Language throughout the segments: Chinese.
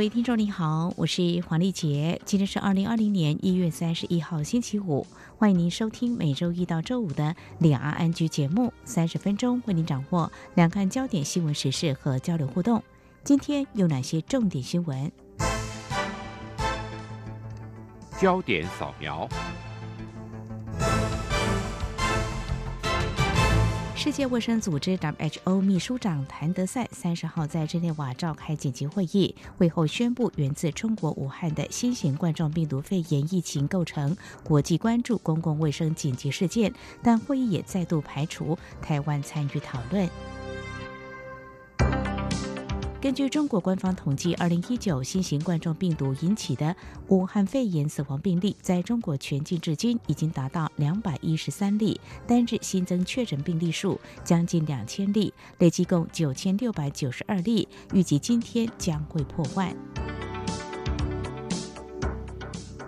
各位听众你好，我是黄丽杰，今天是二零二零年一月三十一号星期五，欢迎您收听每周一到周五的两岸安居节目，三十分钟为您掌握两岸焦点新闻时事和交流互动。今天有哪些重点新闻？焦点扫描。世界卫生组织 （WHO） 秘书长谭德赛三十号在日内瓦召开紧急会议，会后宣布源自中国武汉的新型冠状病毒肺炎疫情构成国际关注公共卫生紧急事件，但会议也再度排除台湾参与讨论。根据中国官方统计，二零一九新型冠状病毒引起的武汉肺炎死亡病例，在中国全境至今已经达到两百一十三例，单日新增确诊病例数将近两千例，累计共九千六百九十二例，预计今天将会破万。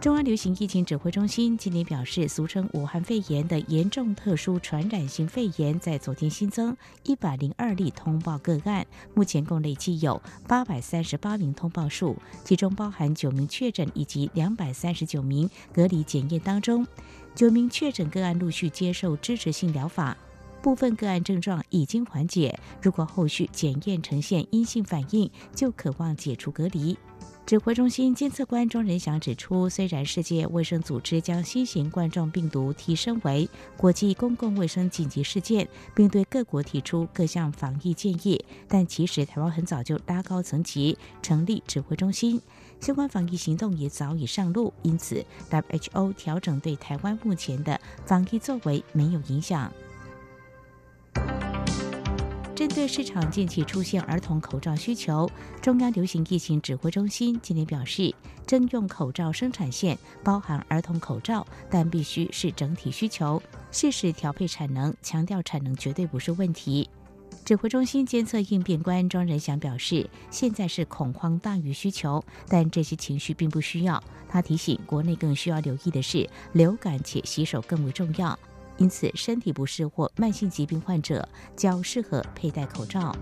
中央流行疫情指挥中心今天表示，俗称武汉肺炎的严重特殊传染性肺炎，在昨天新增一百零二例通报个案，目前共累计有八百三十八名通报数，其中包含九名确诊以及两百三十九名隔离检验当中，九名确诊个案陆续接受支持性疗法，部分个案症状已经缓解，如果后续检验呈现阴性反应，就可望解除隔离。指挥中心监测官庄仁祥指出，虽然世界卫生组织将新型冠状病毒提升为国际公共卫生紧急事件，并对各国提出各项防疫建议，但其实台湾很早就拉高层级，成立指挥中心，相关防疫行动也早已上路，因此 WHO 调整对台湾目前的防疫作为没有影响。针对市场近期出现儿童口罩需求，中央流行疫情指挥中心今天表示，征用口罩生产线包含儿童口罩，但必须是整体需求，适时调配产能，强调产能绝对不是问题。指挥中心监测应变官庄仁祥表示，现在是恐慌大于需求，但这些情绪并不需要。他提醒，国内更需要留意的是，流感且洗手更为重要。因此，身体不适或慢性疾病患者较适合佩戴口罩。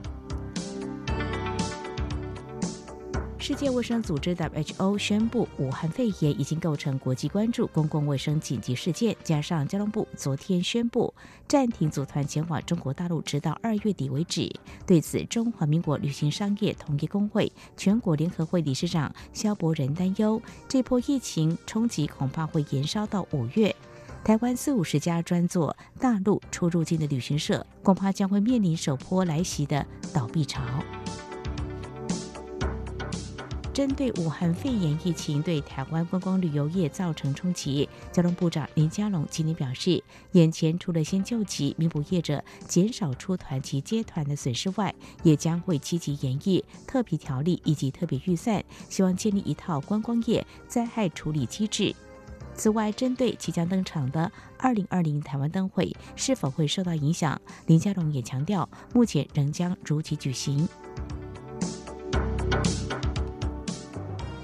世界卫生组织 （WHO） 宣布，武汉肺炎已经构成国际关注公共卫生紧急事件。加上交通部昨天宣布暂停组团前往中国大陆，直到二月底为止。对此，中华民国旅行商业同业工会全国联合会理事长肖伯仁担忧，这波疫情冲击恐怕会延烧到五月。台湾四五十家专做大陆出入境的旅行社，恐怕将会面临首波来袭的倒闭潮。针对武汉肺炎疫情对台湾观光旅游业造成冲击，交通部长林佳龙今天表示，眼前除了先救急、弥补业者减少出团及接团的损失外，也将会积极研议特别条例以及特别预算，希望建立一套观光业灾害处理机制。此外，针对即将登场的二零二零台湾灯会是否会受到影响，林佳龙也强调，目前仍将如期举行。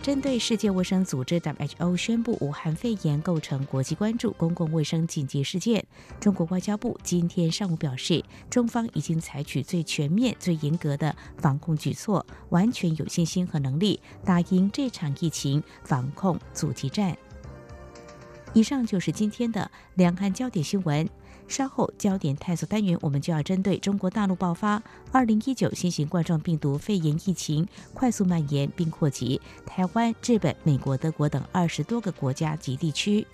针对世界卫生组织 （WHO） 宣布武汉肺炎构成国际关注公共卫生紧急事件，中国外交部今天上午表示，中方已经采取最全面、最严格的防控举措，完全有信心和能力打赢这场疫情防控阻击战。以上就是今天的两岸焦点新闻。稍后焦点探索单元，我们就要针对中国大陆爆发二零一九新型冠状病毒肺炎疫情快速蔓延并扩及台湾、日本、美国、德国等二十多个国家及地区，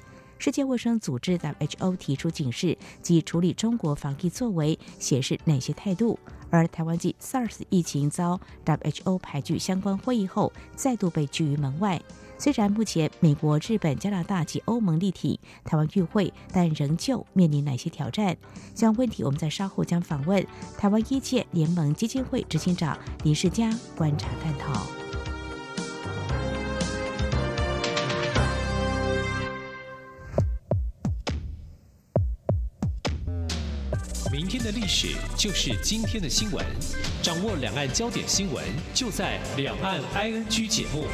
世界卫生组织 （WHO） 提出警示及处理中国防疫作为，显示哪些态度？而台湾继 SARS 疫情遭 WHO 排拒相关会议后，再度被拒于门外。虽然目前美国、日本、加拿大及欧盟力挺台湾与会，但仍旧面临哪些挑战？相关问题，我们在稍后将访问台湾一届联盟基金会执行长林世嘉观察探讨。历史就是今天的新闻，掌握两岸焦点新闻，就在《两岸 ING》节目。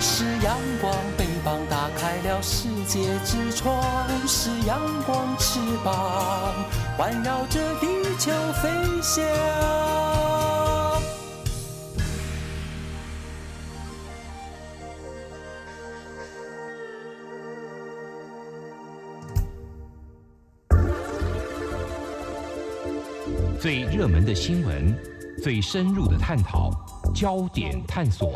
是阳光，翅膀打开了世界之窗；是阳光，翅膀环绕着地球飞翔。最热门的新闻，最深入的探讨，焦点探索。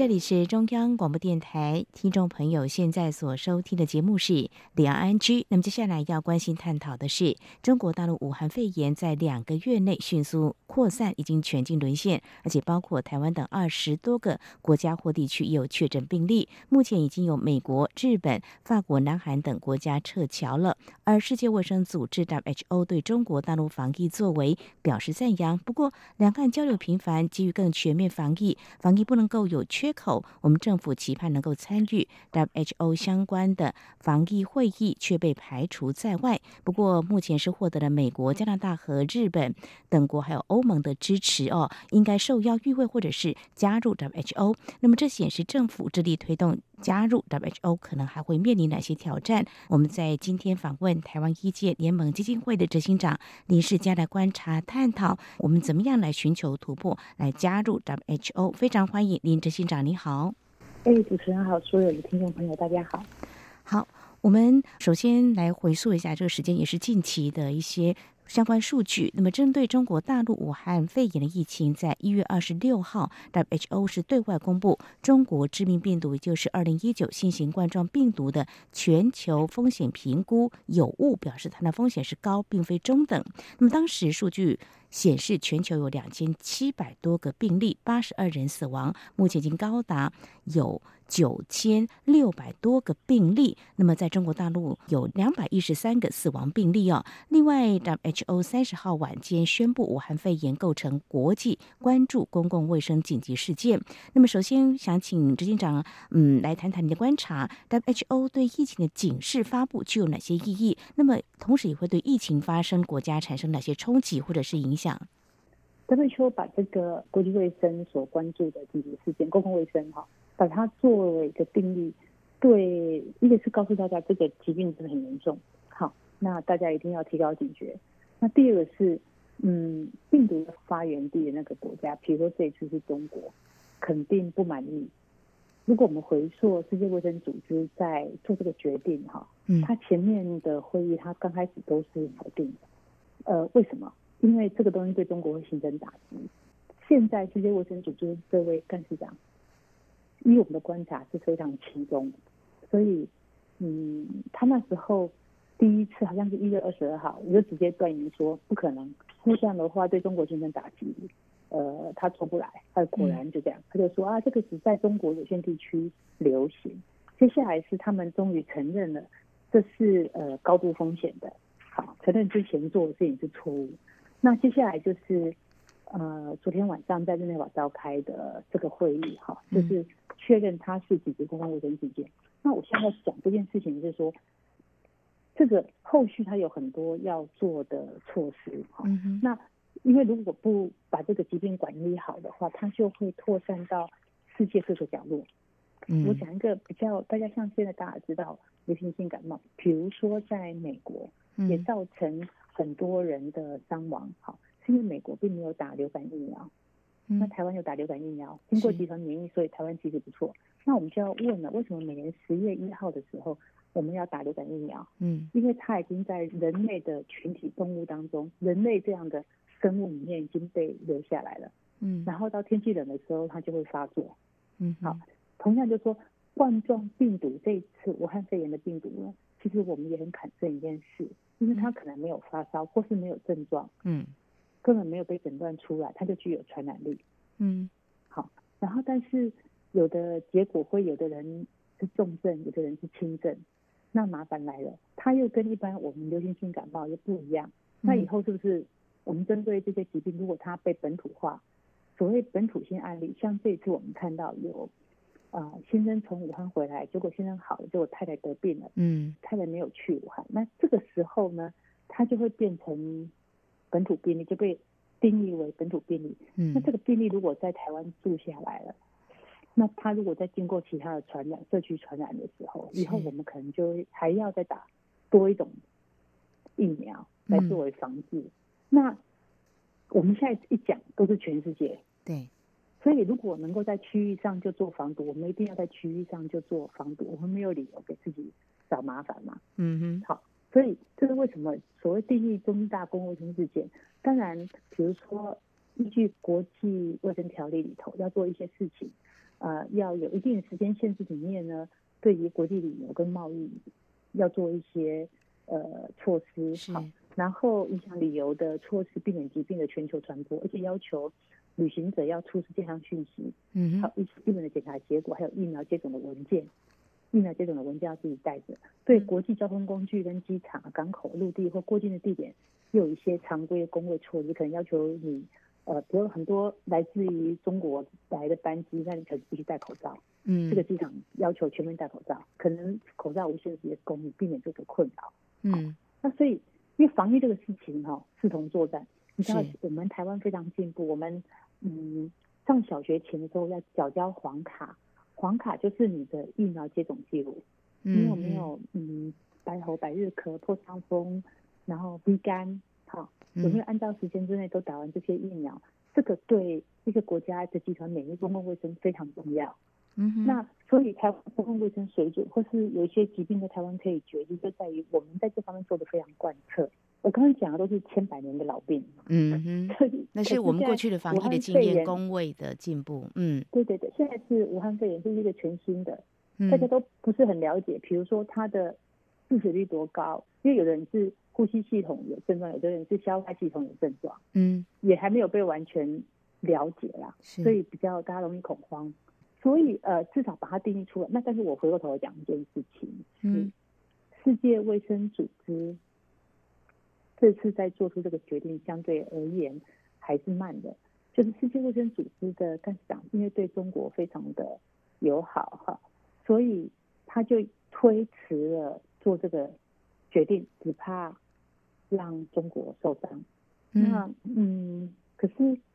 这里是中央广播电台，听众朋友现在所收听的节目是《两岸安居》。那么接下来要关心探讨的是，中国大陆武汉肺炎在两个月内迅速扩散，已经全境沦陷，而且包括台湾等二十多个国家或地区也有确诊病例。目前已经有美国、日本、法国、南韩等国家撤侨了。而世界卫生组织 （WHO） 对中国大陆防疫作为表示赞扬。不过，两岸交流频繁，基于更全面防疫，防疫不能够有缺。口，我们政府期盼能够参与 WHO 相关的防疫会议，却被排除在外。不过，目前是获得了美国、加拿大和日本等国，还有欧盟的支持哦，应该受邀与会或者是加入 WHO。那么，这显示政府致力推动加入 WHO，可能还会面临哪些挑战？我们在今天访问台湾医界联盟基金会的执行长林世佳来观察探讨，我们怎么样来寻求突破，来加入 WHO。非常欢迎林执行长。你好，哎，主持人好，所有的听众朋友，大家好。好，我们首先来回溯一下这个时间，也是近期的一些。相关数据。那么，针对中国大陆武汉肺炎的疫情，在一月二十六号，WHO 是对外公布中国致命病毒，也就是二零一九新型冠状病毒的全球风险评估有误，表示它的风险是高，并非中等。那么，当时数据显示，全球有两千七百多个病例，八十二人死亡，目前已经高达有。九千六百多个病例，那么在中国大陆有两百一十三个死亡病例哦。另外，WHO 三十号晚间宣布，武汉肺炎构成国际关注公共卫生紧急事件。那么，首先想请执行长，嗯，来谈谈你的观察。WHO 对疫情的警示发布具有哪些意义？那么，同时也会对疫情发生国家产生哪些冲击或者是影响？WHO 把这个国际卫生所关注的紧急事件，公共卫生哈。把它作为一个定义，对，一个是告诉大家这个疾病真的很严重，好，那大家一定要提高警觉。那第二个是，嗯，病毒的发源地的那个国家，比如说这一次是中国，肯定不满意。如果我们回溯世界卫生组织在做这个决定，哈，嗯，他前面的会议他刚开始都是否定的，呃，为什么？因为这个东西对中国会形成打击。现在世界卫生组织这位干事长。以我们的观察是非常轻松，所以，嗯，他那时候第一次好像是一月二十二号，我就直接断言说不可能，因为这样的话对中国形成打击，呃，他做不来。他果然就这样，他就说啊，这个只在中国有限地区流行。接下来是他们终于承认了，这是呃高度风险的，好，承认之前做的事情是错误。那接下来就是。呃，昨天晚上在日内瓦召开的这个会议，哈，就是确认它是紧急公共卫生事件。那我现在讲这件事情，就是说，这个后续它有很多要做的措施，哈。那因为如果不把这个疾病管理好的话，它就会扩散到世界各个角落。我讲一个比较，大家像现在大家知道流行性感冒，比如说在美国也造成很多人的伤亡，好，是。因为美国并没有打流感疫苗，那台湾有打流感疫苗，经过集团免疫，所以台湾其实不错。那我们就要问了，为什么每年十月一号的时候我们要打流感疫苗？嗯，因为它已经在人类的群体动物当中，人类这样的生物里面已经被留下来了。嗯，然后到天气冷的时候，它就会发作。嗯，好，同样就说冠状病毒这一次武汉肺炎的病毒呢，其实我们也很坎这一件事，因为他可能没有发烧或是没有症状。嗯。根本没有被诊断出来，他就具有传染力。嗯，好，然后但是有的结果会有的人是重症，有的人是轻症，那麻烦来了，他又跟一般我们流行性感冒又不一样。那以后是不是我们针对这些疾病，如果它被本土化，所谓本土性案例，像这次我们看到有，呃，先生从武汉回来，结果先生好了，结果太太得病了，嗯太太没有去武汉，那这个时候呢，他就会变成本土病例，就被定义为本土病例。嗯那这个病例如果在台湾住下来了，那他如果再经过其他的传染、社区传染的时候，以后我们可能就会还要再打多一种疫苗来嗯作为防治。那我们现在一讲都是全世界，对，所以如果能够在区域上就做防堵，我们一定要在区域上就做防堵，我们没有理由给自己找麻烦嘛。嗯哼，好所以这是为什么所谓定义中大公共卫生事件。当然，比如说依据国际卫生条例里头要做一些事情，呃，要有一定的时间限制里面呢，对于国际旅游跟贸易要做一些呃措施，是好，然后影响旅游的措施，避免疾病的全球传播，而且要求旅行者要出示健康讯息，嗯哼，还有一些基本的检查结果，还有疫苗接种的文件。疫苗接种的文件要自己带着。对嗯国际交通工具跟机场、港口、陆地或过境的地点，又有一些常规的工卫措施，可能要求你，呃，比如很多来自于中国来的班机，那你可能必须戴口罩。嗯这个机场要求全面戴口罩，可能口罩无限时的供应，避免这个困扰。嗯那所以，因为防疫这个事情哈、视同作战。你知道我们台湾非常进步，我们嗯上小学前的时候要缴交黄卡，黄卡就是你的疫苗接种记录，你有没有嗯白喉、百日咳、破伤风，然后鼻干，好、有没有按照时间之内都打完这些疫苗？这个对一个国家的集团免疫公共卫生非常重要。嗯，那所以台湾公共卫生水准，或是有一些疾病在台湾可以决定，就在于我们在这方面做的非常贯彻。我刚刚讲的都是千百年的老病，嗯哼，那是我们过去的防疫的经验、工位的进步，嗯对对对，现在是武汉肺炎，这是一个全新的，嗯大家都不是很了解。比如说它的致死率多高，因为有的人是呼吸系统有症状，有的人是消化系统有症状，嗯也还没有被完全了解啦，所以比较大家容易恐慌。所以呃，至少把它定义出来。那但是我回过头来讲一件事情，嗯世界卫生组织这次在做出这个决定，相对而言还是慢的。就是世界卫生组织的干事长，因为对中国非常的友好哈，所以他就推迟了做这个决定，只怕让中国受伤。那嗯，可是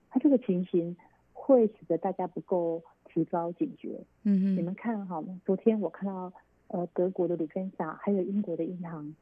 他这个情形会使得大家不够提高警觉。嗯哼，你们看哈？昨天我看到呃德国的卢芬萨，还有英国的银行、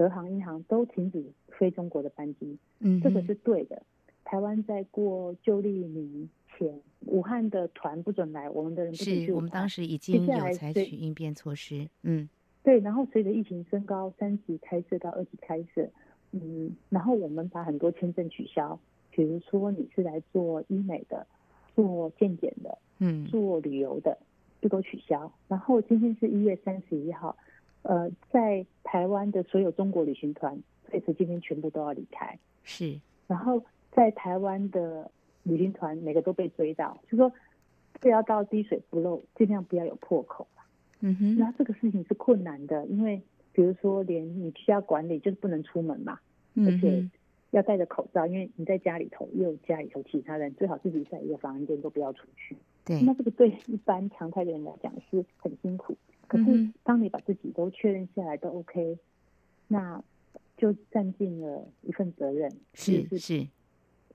德航银行都停止飞中国的班机，嗯这个是对的。台湾在过旧历年前，武汉的团不准来，我们的人不准去我们当时已经有采对取应变措施，嗯对，然后随着疫情升高，三级开设到二级开设，嗯，然后我们把很多签证取消，比如说你是来做医美的、做健检的、嗯做旅游的，就都取消。然后今天是一月三十一号，呃，在台湾的所有中国旅行团，这次今天全部都要离开。是，然后在台湾的旅行团每个都被追到，就说不要到滴水不漏，尽量不要有破口。嗯哼，那这个事情是困难的，因为比如说连你需要管理，就是不能出门嘛，而且要戴着口罩，因为你在家里头又有家里头其他人，最好自己在一个房间都不要出去。对，那这个对一般常态的人来讲是很辛苦，可是当你把自己都确认下来都 OK，那就占尽了一份责任，是是是，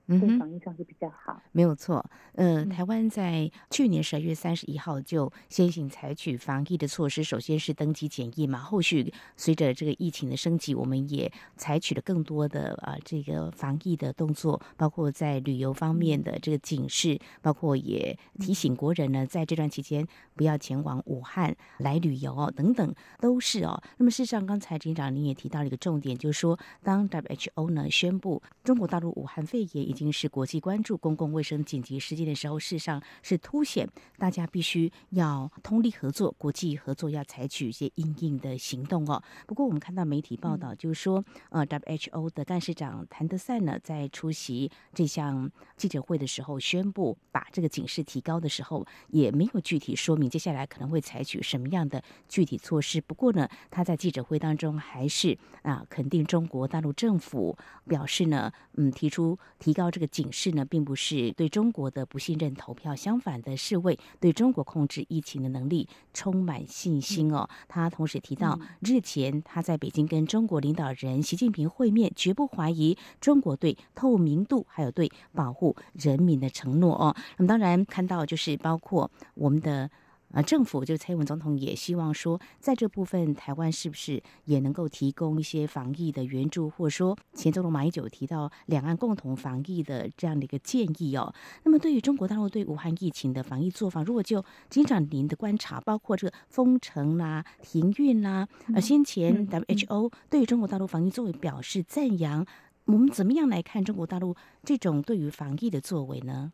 嗯对。防疫上是比较好。没有错，呃，嗯台湾在去年十二月三十一号就先行采取防疫的措施，首先是登机检疫嘛，后续随着这个疫情的升级，我们也采取了更多的啊、这个防疫的动作，包括在旅游方面的这个警示，包括也提醒国人呢，在这段期间不要前往武汉来旅游哦，等等都是哦。那么事实上，刚才警长您也提到了一个重点，就是说，当 WHO 呢宣布中国大陆武汉肺炎已经是国际关注公共卫生紧急事件的时候，事实上是凸显大家必须要通力合作，国际合作要采取一些应应的行动哦。不过我们看到媒体报道，就是说，呃，WHO 的干事长谭德赛呢，在出席这项记者会的时候，宣布把这个警示提高的时候，也没有具体说明接下来可能会采取什么样的具体措施。不过呢，他在记者会当中还是啊肯定中国大陆政府，表示呢，嗯，提出提高到这个警示呢，并不是对中国的不信任投票，相反的是为对中国控制疫情的能力充满信心哦。他同时提到，日前他在北京跟中国领导人习近平会面，绝不怀疑中国对透明度还有对保护人民的承诺哦。那么当然看到就是包括我们的。啊，政府就蔡英文总统也希望说，在这部分台湾是不是也能够提供一些防疫的援助，或者说前总统马英九提到两岸共同防疫的这样的一个建议哦。那么对于中国大陆对武汉疫情的防疫做法，如果就经常您的观察，包括这个封城啦、停运啦，呃，先前 WHO 对于中国大陆防疫作为表示赞扬，我们怎么样来看中国大陆这种对于防疫的作为呢？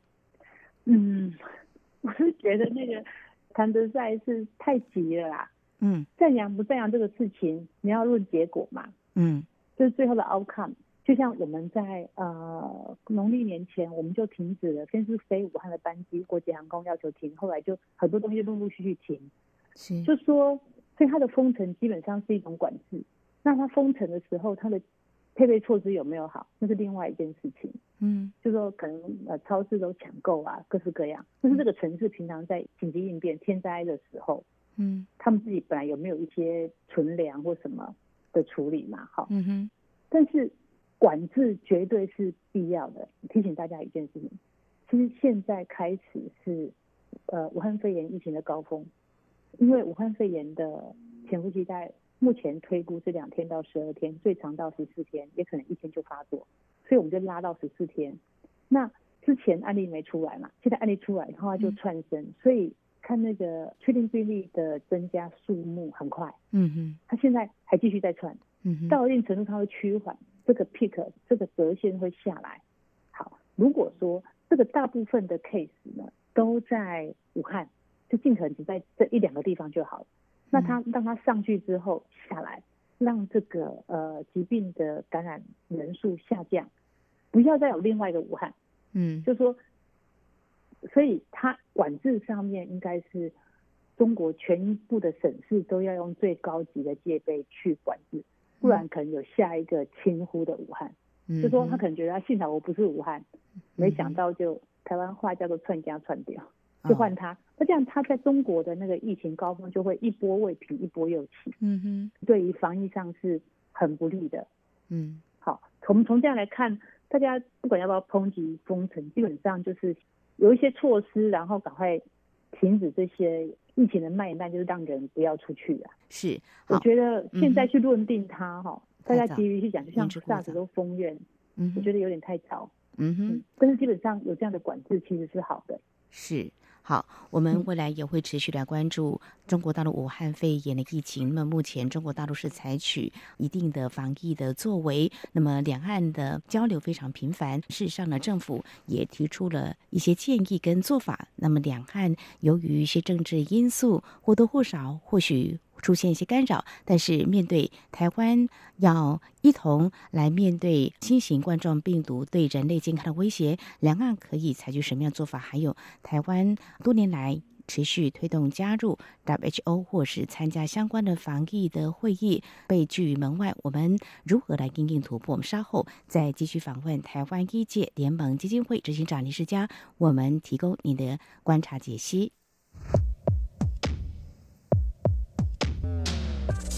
嗯，我是觉得那个。谈的在是太急了啦，嗯，赞扬不赞扬这个事情，你要论结果嘛，嗯，就是最后的 outcome。就像我们在呃农历年前，我们就停止了，先是飞武汉的班机，国际航空要求停，后来就很多东西陆陆续续停，是，就说所以它的封城基本上是一种管制。那它封城的时候，它的配备措施有没有好，那是另外一件事情。嗯，就说可能呃超市都抢购啊，各式各样。就是这个城市平常在紧急应变天灾的时候，嗯，他们自己本来有没有一些存粮或什么的处理嘛？好，嗯哼。但是管制绝对是必要的。提醒大家一件事情，其实现在开始是呃武汉肺炎疫情的高峰，因为武汉肺炎的潜伏期在目前推估是两天到十二天，最长到十四天，也可能一天就发作。所以我们就拉到十四天，那之前案例没出来嘛，现在案例出来的话就窜升，所以看那个确定病例的增加数目很快，嗯哼，它现在还继续在窜，嗯哼，到一定程度它会趋缓，这个 peak 这个折线会下来。好，如果说这个大部分的 case 呢都在武汉，就尽可能只在这一两个地方就好了，那它让它上去之后下来，让这个呃疾病的感染人数下降。不要再有另外一个武汉，嗯，就说，所以它管制上面应该是中国全部的省市都要用最高级的戒备去管制，不然可能有下一个轻忽的武汉，就说他可能觉得他幸好我不是武汉，没想到就台湾话叫做串家串掉，就换他，那这样他在中国的那个疫情高峰就会一波未平一波又起，嗯哼，对于防疫上是很不利的，嗯，好，从从这样来看。大家不管要不要抨击封城，基本上就是有一些措施，然后赶快停止这些疫情的蔓延，就是让人不要出去啊。是，我觉得现在去论定它哈，大家急于去讲，就像 SARS 都封院，我觉得有点太早。嗯哼，但是基本上有这样的管制其实是好的。是。好，我们未来也会持续来关注中国大陆武汉肺炎的疫情。那么目前中国大陆是采取一定的防疫的作为，那么两岸的交流非常频繁。事实上呢，政府也提出了一些建议跟做法。那么两岸由于一些政治因素，或多或少或许。出现一些干扰，但是面对台湾要一同来面对新型冠状病毒对人类健康的威胁，两岸可以采取什么样做法？还有台湾多年来持续推动加入 WHO 或是参加相关的防疫的会议，被拒于门外，我们如何来应应突破？我们稍后再继续访问台湾医界联盟基金会执行长林世佳，我们提供你的观察解析。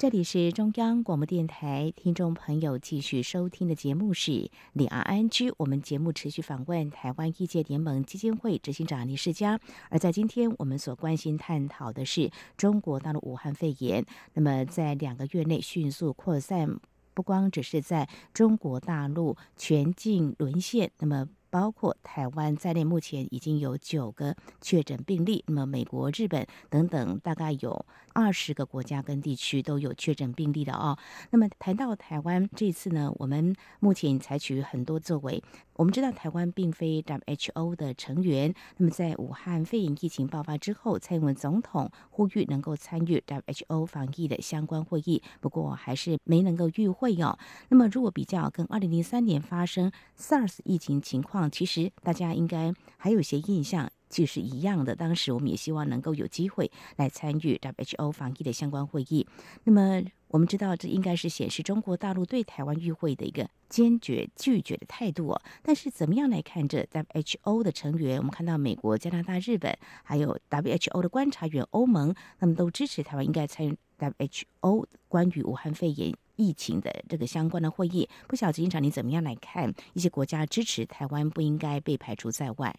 这里是中央广播电台，听众朋友继续收听的节目是李安安居。我们节目持续访问台湾医界联盟基金会执行长李世佳。而在今天，我们所关心探讨的是中国大陆武汉肺炎。那么，在两个月内迅速扩散，不光只是在中国大陆全境沦陷，那么。包括台湾在内，目前已经有九个确诊病例。那么，美国、日本等等，大概有二十个国家跟地区都有确诊病例的啊。那么，谈到台湾这次呢，我们目前采取很多作为。我们知道台湾并非 WHO 的成员，那么在武汉肺炎疫情爆发之后，蔡英文总统呼吁能够参与 WHO 防疫的相关会议，不过还是没能够与会哦。那么如果比较跟2003年发生 SARS 疫情情况，其实大家应该还有些印象。其实一样的，当时我们也希望能够有机会来参与 WHO 防疫的相关会议。那么我们知道，这应该是显示中国大陆对台湾与会的一个坚决拒绝的态度哦。但是怎么样来看这 WHO 的成员？我们看到美国、加拿大、日本，还有 WHO 的观察员欧盟，他们都支持台湾应该参与 WHO 关于武汉肺炎疫情的这个相关的会议。不晓得金长你怎么样来看？一些国家支持台湾不应该被排除在外。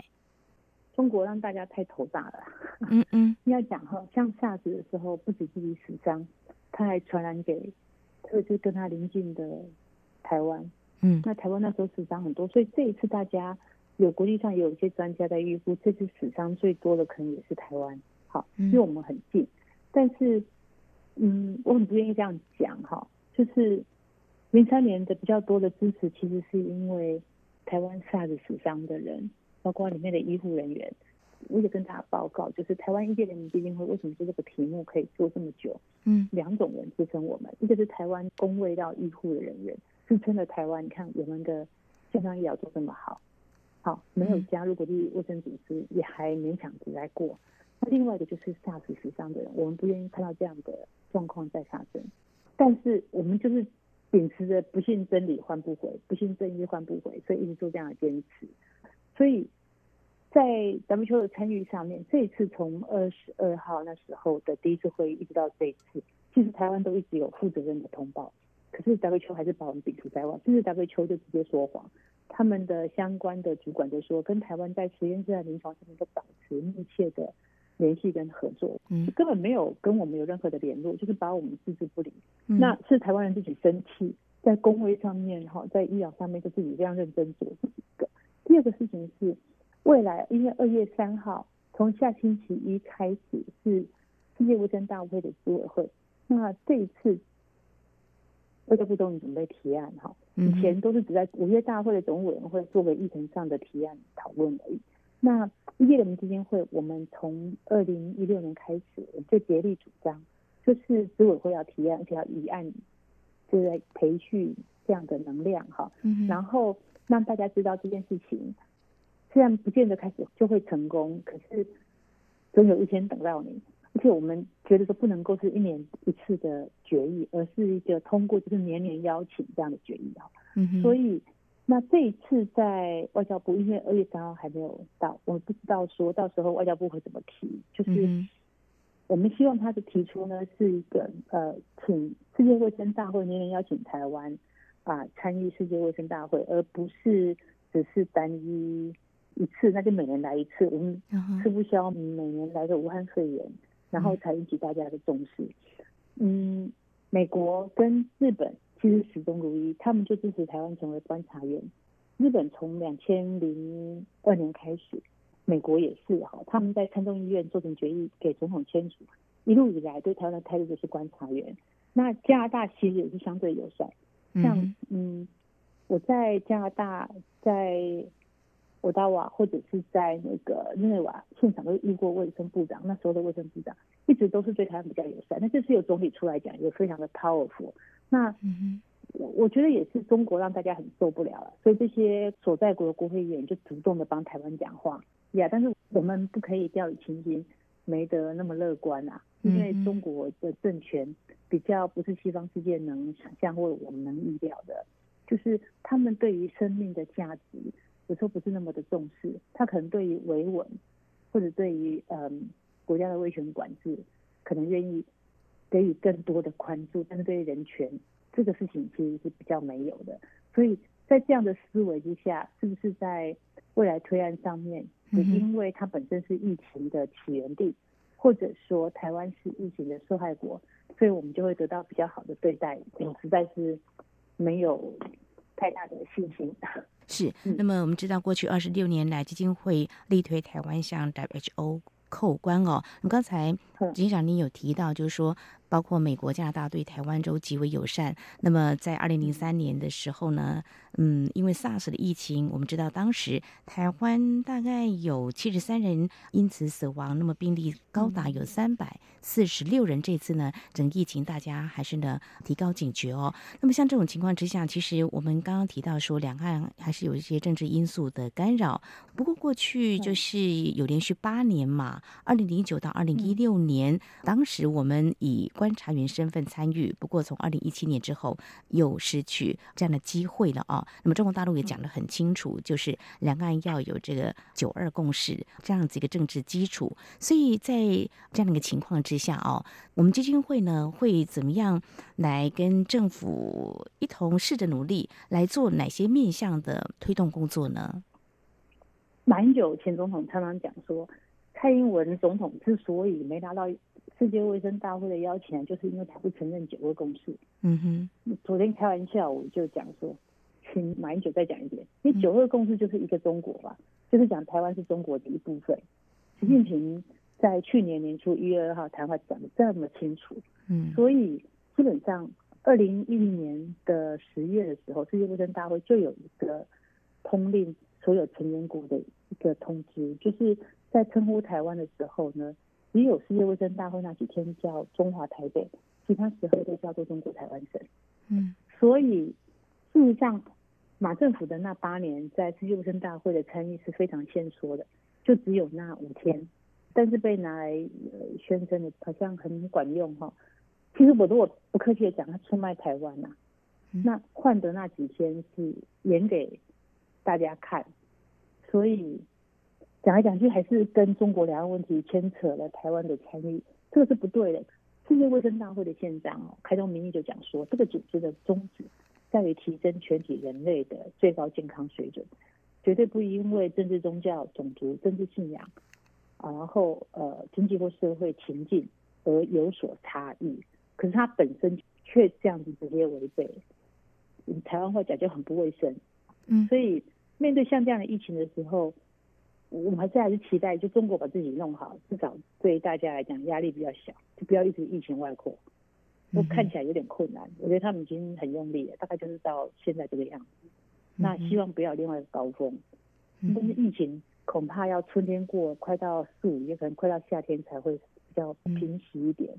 中国让大家太头大了。嗯嗯，要讲哈，像 SARS 的时候，不止自己死伤，他还传染给，特别是跟他邻近的台湾。嗯，那台湾那时候死伤很多，所以这一次大家有国际上也有一些专家在预估，这次死伤最多的可能也是台湾。好，因为我们很近。但是，嗯，我很不愿意这样讲哈，就是零三年的比较多的支持，其实是因为台湾 SARS 死伤的人。包括里面的医护人员，我也跟大家报告，就是台湾医界联盟基金会为什么做这个题目可以做这么久？嗯，两种人支撑我们，一个是台湾公卫到医护的人员支撑了台湾，你看我们的健康医疗做这么好，好没有加入国际卫生组织也还勉强只来过。那另外一个就是 SARS 死伤的人，我们不愿意看到这样的状况再发生，但是我们就是秉持着不信真理换不回，不信正义换不回，所以一直做这样的坚持。所以在 WHO 的参与上面，这一次从二十二号那时候的第一次会议一直到这一次，其实台湾都一直有负责任的通报，可是 WHO 还是把我们摒除在外，甚至 WHO 就直接说谎，他们的相关的主管就说，跟台湾在实验室、在临床上面都保持密切的联系跟合作，嗯，根本没有跟我们有任何的联络，就是把我们置之不理。嗯那是台湾人自己生气，在工位上面哈，在医疗上面就自己这样认真做这一个。第二个事情是，未来因为二月三号从下星期一开始是世界卫生大会的执委会，那这一次外交部终于准备提案哈，以前都是只在五月大会的总委员会做个议程上的提案讨论而已。那医界人民基金会，我们从二零一六年开始，就竭力主张，就是执委会要提案，而且要议案，就在培训这样的能量哈。嗯然后让大家知道这件事情，虽然不见得开始就会成功，可是总有一天等到你。而且我们觉得说不能够是一年一次的决议，而是一个通过就是年年邀请这样的决议哈。嗯哼，所以那这一次在外交部，因为二月三号还没有到，我不知道说到时候外交部会怎么提，就是。嗯我们希望他的提出呢是一个呃，请世界卫生大会年年邀请台湾啊、参与世界卫生大会，而不是只是单一一次，那就每年来一次，我们吃不消，每年来个武汉肺炎，然后才引起大家的重视。嗯，美国跟日本其实始终如一，他们就支持台湾成为观察员。日本从两千零二年开始，美国也是哈，他们在参众议院做成决议给总统签署，一路以来对台湾的态度就是观察员。那加拿大其实也是相对友善，像嗯嗯，我在加拿大，在渥大瓦或者是在那个日内瓦现场都遇过卫生部长，那时候的卫生部长一直都是对台湾比较友善。那这次有总理出来讲，也非常的 powerful。那嗯我我觉得也是中国让大家很受不了了，所以这些所在国的国会议员就主动的帮台湾讲话呀。但是我们不可以掉以轻心，没得那么乐观啊，因为中国的政权比较不是西方世界能想象或我们能预料的，就是他们对于生命的价值有时候不是那么的重视，他可能对于维稳或者对于嗯国家的威权管制，可能愿意给予更多的关注，但是对于人权这个事情其实是比较没有的。所以在这样的思维之下，是不是在未来推案上面，也因为它本身是疫情的起源地，或者说台湾是疫情的受害国，所以我们就会得到比较好的对待？我实在是没有太大的信心。是嗯。那么我们知道，过去二十六年来，基金会力推台湾向 WHO 扣关哦。刚才嗯警长您有提到，就是说包括美国、加拿大对台湾都极为友善。那么在二零零三年的时候呢，嗯，因为 SARS 的疫情，我们知道当时台湾大概有七十三人因此死亡，那么病例高达有三百四十六人。这次呢，整个疫情大家还是呢提高警觉哦。那么像这种情况之下，其实我们刚刚提到说，两岸还是有一些政治因素的干扰。不过过去就是有连续八年嘛，二零零九到二零一六年，当时我们以观察员身份参与。不过从二零一七年之后，又失去这样的机会了啊。那么中国大陆也讲得很清楚，就是两岸要有这个九二共识这样子一个政治基础。所以在这样的一个情况之下哦，我们基金会呢会怎么样来跟政府一同试着努力来做哪些面向的推动工作呢？马英九前总统常常讲说，蔡英文总统之所以没拿到世界卫生大会的邀请，就是因为他不承认九二共识。嗯哼，昨天开玩笑，我就讲说，请马英九再讲一遍，因为九二共识就是一个中国吧，就是讲台湾是中国的一部分。习近平在去年年初一月二号谈话讲的这么清楚，嗯，所以基本上二零一零年的十月的时候，世界卫生大会就有一个通令所有成员国的一个通知，就是在称呼台湾的时候呢，只有世界卫生大会那几天叫中华台北，其他时候都叫做中国台湾省。嗯，所以事实上，马政府的那八年在世界卫生大会的参与是非常限缩的，就只有那五天，但是被拿来呃宣称的好像很管用哈。其实我如果不客气的讲，他出卖台湾呐、嗯那换得那几天是演给大家看，所以讲来讲去还是跟中国两岸问题牵扯了台湾的参与，这个是不对的。世界卫生大会的宪章哦，开宗明义就讲说，这个组织的宗旨在于提升全体人类的最高健康水准，绝对不因为政治、宗教、种族、政治信仰，啊然后呃经济或社会情境而有所差异。可是它本身却这样子直接违背，以台湾话讲就很不卫生。嗯所以面对像这样的疫情的时候，我们还是还是期待，就中国把自己弄好，至少对大家来讲压力比较小，就不要一直疫情外扩。我看起来有点困难，我觉得他们已经很用力了，大概就是到现在这个样子。那希望不要有另外一个高峰，嗯但是疫情恐怕要春天过，快到四五月，可能快到夏天才会比较平息一点。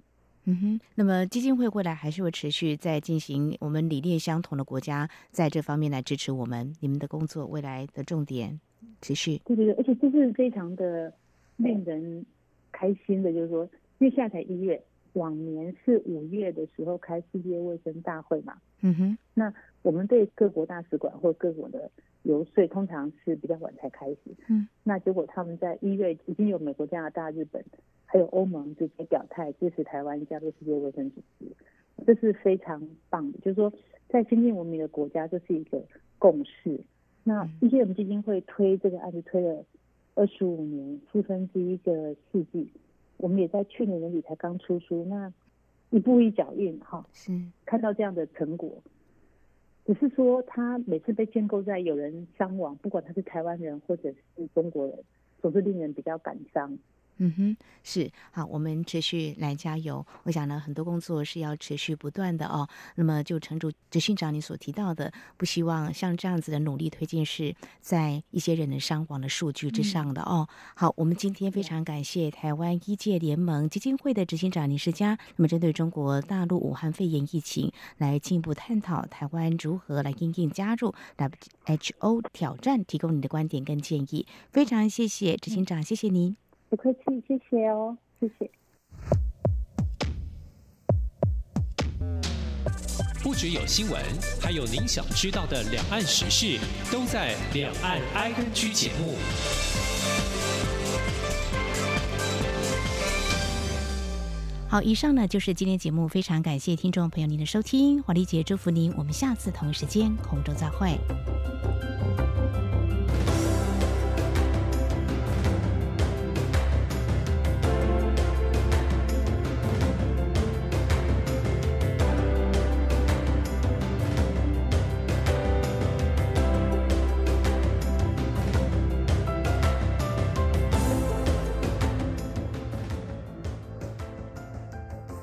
嗯哼，那么基金会未来还是会持续在进行我们理念相同的国家在这方面来支持我们，你们的工作未来的重点持续。对对对，而且这是非常的令人开心的，就是说，因为现在才一月，往年是五月的时候开世界卫生大会嘛，嗯哼，那我们对各国大使馆或各国的游说，通常是比较晚才开始。嗯，那结果他们在一月已经有美国、加拿大、日本还有欧盟直接表态支持台湾加入世界卫生组织，这是非常棒的。就是说，在先进文明的国家，这是一个共识。那一些我们基金会推这个案子推了二十五年，四分之一个世纪，我们也在去年年底才刚出书，那一步一脚印哈，是，看到这样的成果，只是说他每次被建构在有人伤亡，不管他是台湾人或者是中国人，总是令人比较感伤。嗯哼，是好，我们持续来加油。我想呢，很多工作是要持续不断的哦。那么，就陈主执行长你所提到的，不希望像这样子的努力推进是在一些人的伤亡的数据之上的哦。好，我们今天非常感谢台湾医界联盟基金会的执行长林世佳，那么针对中国大陆武汉肺炎疫情来进一步探讨台湾如何来应应加入 WHO 挑战，提供你的观点跟建议。非常谢谢执行长，谢谢您。不客气，谢谢哦，谢谢。不只有新闻，还有您想知道的两岸时事，都在《两岸 ING》节目。好，以上呢就是今天节目，非常感谢听众朋友您的收听，华丽姐祝福您，我们下次同一时间空中再会。